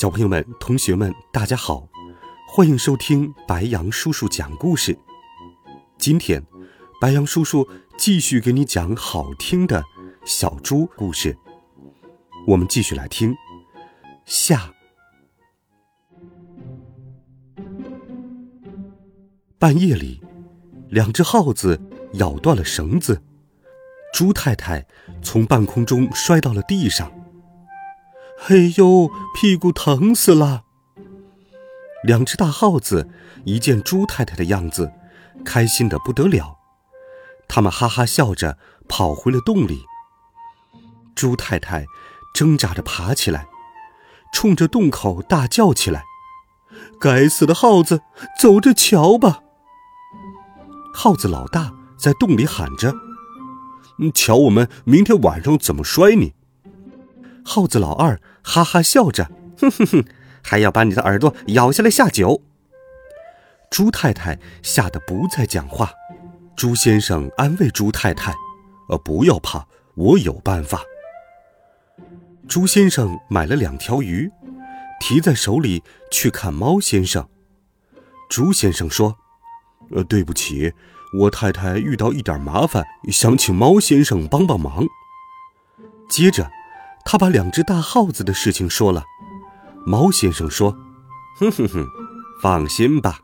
小朋友们、同学们，大家好，欢迎收听白杨叔叔讲故事。今天，白杨叔叔继续给你讲好听的小猪故事。我们继续来听下。半夜里，两只耗子咬断了绳子，猪太太从半空中摔到了地上。嘿呦，屁股疼死了！两只大耗子一见猪太太的样子，开心的不得了。他们哈哈笑着跑回了洞里。猪太太挣扎着爬起来，冲着洞口大叫起来：“该死的耗子，走着瞧吧！”耗子老大在洞里喊着：“瞧我们明天晚上怎么摔你！”耗子老二哈哈笑着，哼哼哼，还要把你的耳朵咬下来下酒。猪太太吓得不再讲话。猪先生安慰猪太太：“呃，不要怕，我有办法。”猪先生买了两条鱼，提在手里去看猫先生。猪先生说：“呃，对不起，我太太遇到一点麻烦，想请猫先生帮帮忙。”接着。他把两只大耗子的事情说了。猫先生说：“哼哼哼，放心吧，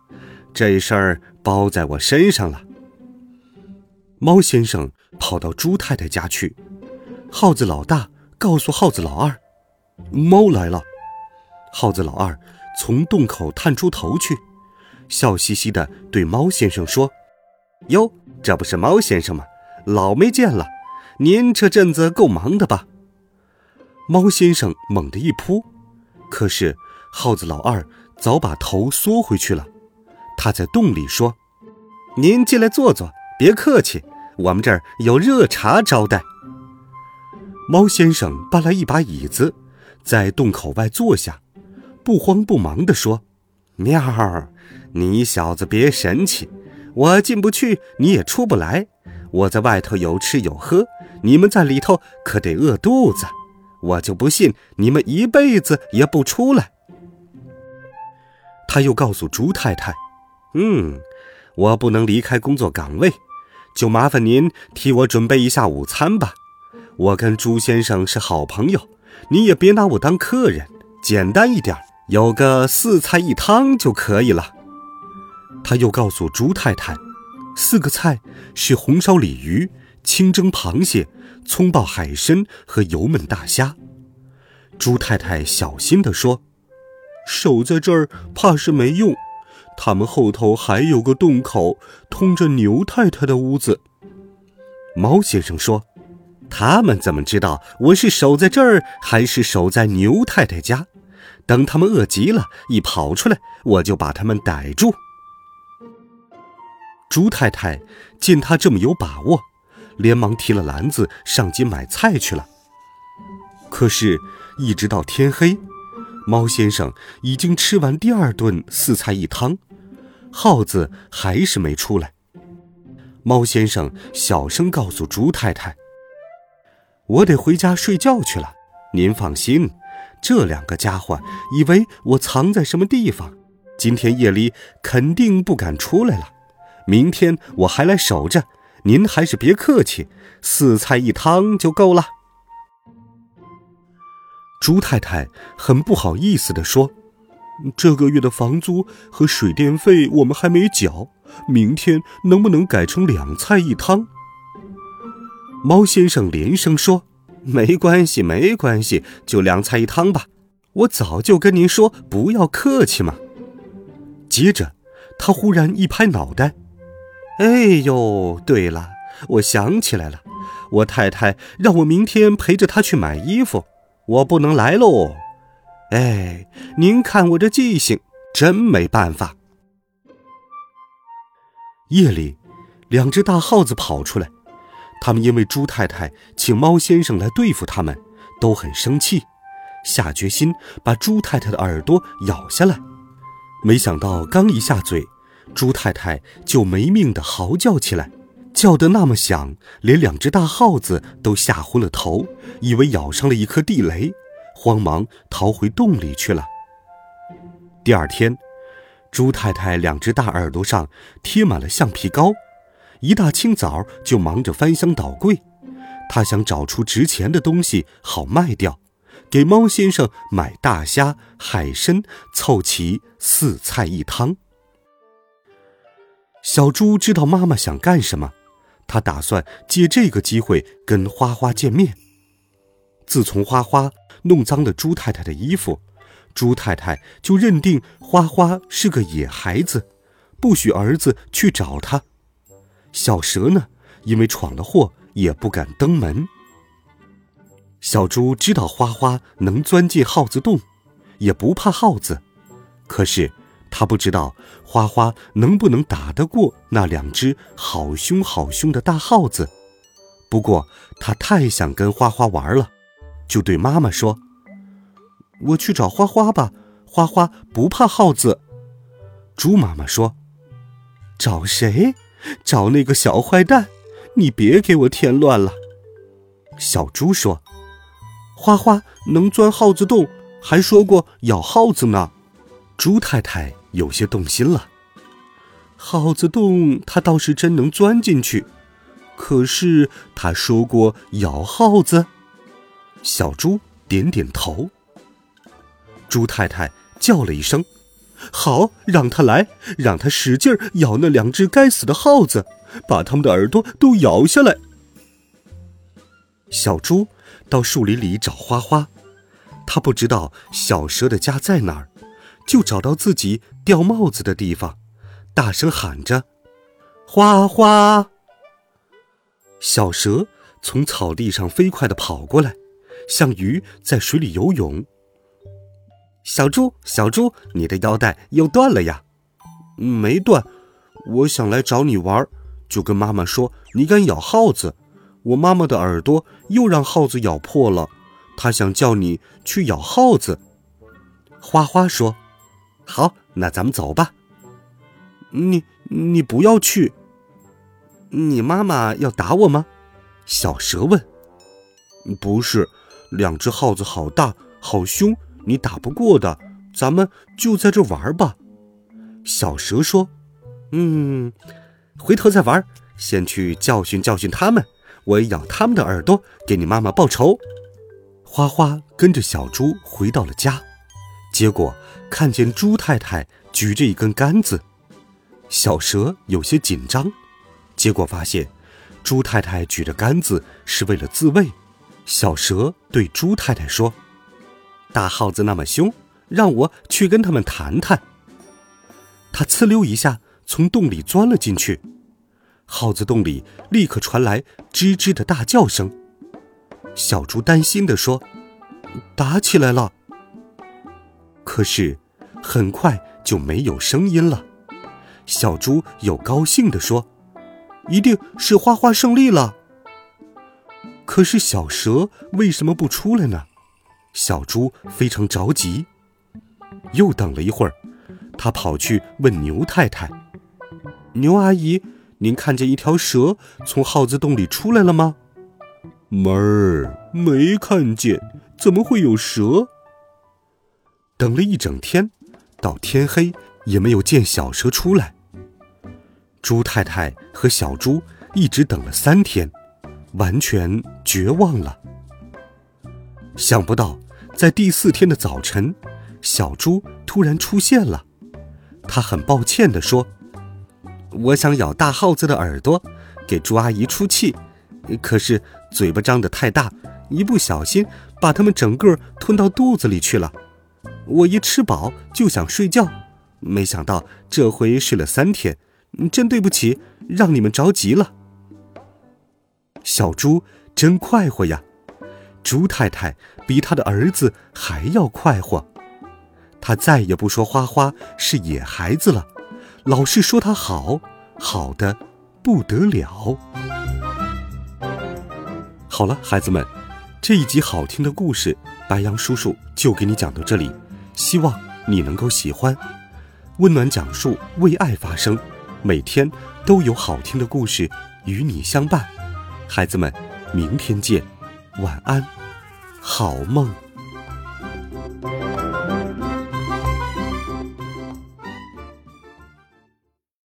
这事儿包在我身上了。”猫先生跑到猪太太家去。耗子老大告诉耗子老二：“猫来了。”耗子老二从洞口探出头去，笑嘻嘻地对猫先生说：“哟，这不是猫先生吗？老没见了，您这阵子够忙的吧？”猫先生猛地一扑，可是耗子老二早把头缩回去了。他在洞里说：“您进来坐坐，别客气，我们这儿有热茶招待。”猫先生搬来一把椅子，在洞口外坐下，不慌不忙地说：“喵儿，你小子别神气，我进不去，你也出不来。我在外头有吃有喝，你们在里头可得饿肚子。”我就不信你们一辈子也不出来。他又告诉朱太太：“嗯，我不能离开工作岗位，就麻烦您替我准备一下午餐吧。我跟朱先生是好朋友，你也别拿我当客人，简单一点，有个四菜一汤就可以了。”他又告诉朱太太：“四个菜是红烧鲤鱼、清蒸螃蟹。”葱爆海参和油焖大虾，猪太太小心地说：“守在这儿怕是没用，他们后头还有个洞口，通着牛太太的屋子。”猫先生说：“他们怎么知道我是守在这儿，还是守在牛太太家？等他们饿极了，一跑出来，我就把他们逮住。”猪太太见他这么有把握。连忙提了篮子上街买菜去了。可是，一直到天黑，猫先生已经吃完第二顿四菜一汤，耗子还是没出来。猫先生小声告诉猪太太：“我得回家睡觉去了。您放心，这两个家伙以为我藏在什么地方，今天夜里肯定不敢出来了。明天我还来守着。”您还是别客气，四菜一汤就够了。猪太太很不好意思地说：“这个月的房租和水电费我们还没缴，明天能不能改成两菜一汤？”猫先生连声说：“没关系，没关系，就两菜一汤吧。我早就跟您说不要客气嘛。”接着，他忽然一拍脑袋。哎呦，对了，我想起来了，我太太让我明天陪着她去买衣服，我不能来喽。哎，您看我这记性，真没办法。夜里，两只大耗子跑出来，他们因为猪太太请猫先生来对付他们，都很生气，下决心把猪太太的耳朵咬下来。没想到刚一下嘴，猪太太就没命的嚎叫起来，叫得那么响，连两只大耗子都吓昏了头，以为咬上了一颗地雷，慌忙逃回洞里去了。第二天。猪太太两只大耳朵上贴满了橡皮膏，一大清早就忙着翻箱倒柜。她想找出值钱的东西好卖掉，给猫先生买大虾、海参，凑齐四菜一汤。小猪知道妈妈想干什么，他打算借这个机会跟花花见面。自从花花弄脏了猪太太的衣服。猪太太就认定花花是个野孩子，不许儿子去找他。小蛇呢，因为闯了祸，也不敢登门。小猪知道花花能钻进耗子洞，也不怕耗子，可是他不知道花花能不能打得过那两只好凶好凶的大耗子。不过他太想跟花花玩了，就对妈妈说。我去找花花吧，花花不怕耗子。猪妈妈说：“找谁？找那个小坏蛋！你别给我添乱了。”小猪说：“花花能钻耗子洞，还说过咬耗子呢。”猪太太有些动心了。耗子洞他倒是真能钻进去，可是他说过咬耗子。小猪点点头。猪太太叫了一声：“好，让他来，让他使劲咬那两只该死的耗子，把他们的耳朵都咬下来。”小猪到树林里找花花，他不知道小蛇的家在哪儿，就找到自己掉帽子的地方，大声喊着：“花花！”小蛇从草地上飞快地跑过来，像鱼在水里游泳。小猪，小猪，你的腰带又断了呀？没断，我想来找你玩，就跟妈妈说你敢咬耗子，我妈妈的耳朵又让耗子咬破了，她想叫你去咬耗子。花花说：“好，那咱们走吧。”你你不要去，你妈妈要打我吗？小蛇问。不是，两只耗子好大，好凶。你打不过的，咱们就在这玩吧。”小蛇说，“嗯，回头再玩。先去教训教训他们，我咬他们的耳朵，给你妈妈报仇。”花花跟着小猪回到了家，结果看见猪太太举着一根杆子，小蛇有些紧张，结果发现猪太太举着杆子是为了自卫。小蛇对猪太太说。大耗子那么凶，让我去跟他们谈谈。他呲溜一下从洞里钻了进去，耗子洞里立刻传来吱吱的大叫声。小猪担心地说：“打起来了。”可是很快就没有声音了。小猪又高兴地说：“一定是花花胜利了。”可是小蛇为什么不出来呢？小猪非常着急，又等了一会儿，他跑去问牛太太：“牛阿姨，您看见一条蛇从耗子洞里出来了吗？”“妹儿，没看见，怎么会有蛇？”等了一整天，到天黑也没有见小蛇出来。猪太太和小猪一直等了三天，完全绝望了。想不到。在第四天的早晨，小猪突然出现了。他很抱歉地说：“我想咬大耗子的耳朵，给猪阿姨出气，可是嘴巴张得太大，一不小心把它们整个吞到肚子里去了。我一吃饱就想睡觉，没想到这回睡了三天，真对不起，让你们着急了。”小猪真快活呀！猪太太比他的儿子还要快活。他再也不说花花是野孩子了，老是说他好，好的不得了。好了，孩子们，这一集好听的故事，白羊叔叔就给你讲到这里，希望你能够喜欢。温暖讲述，为爱发声，每天都有好听的故事与你相伴。孩子们，明天见，晚安，好梦。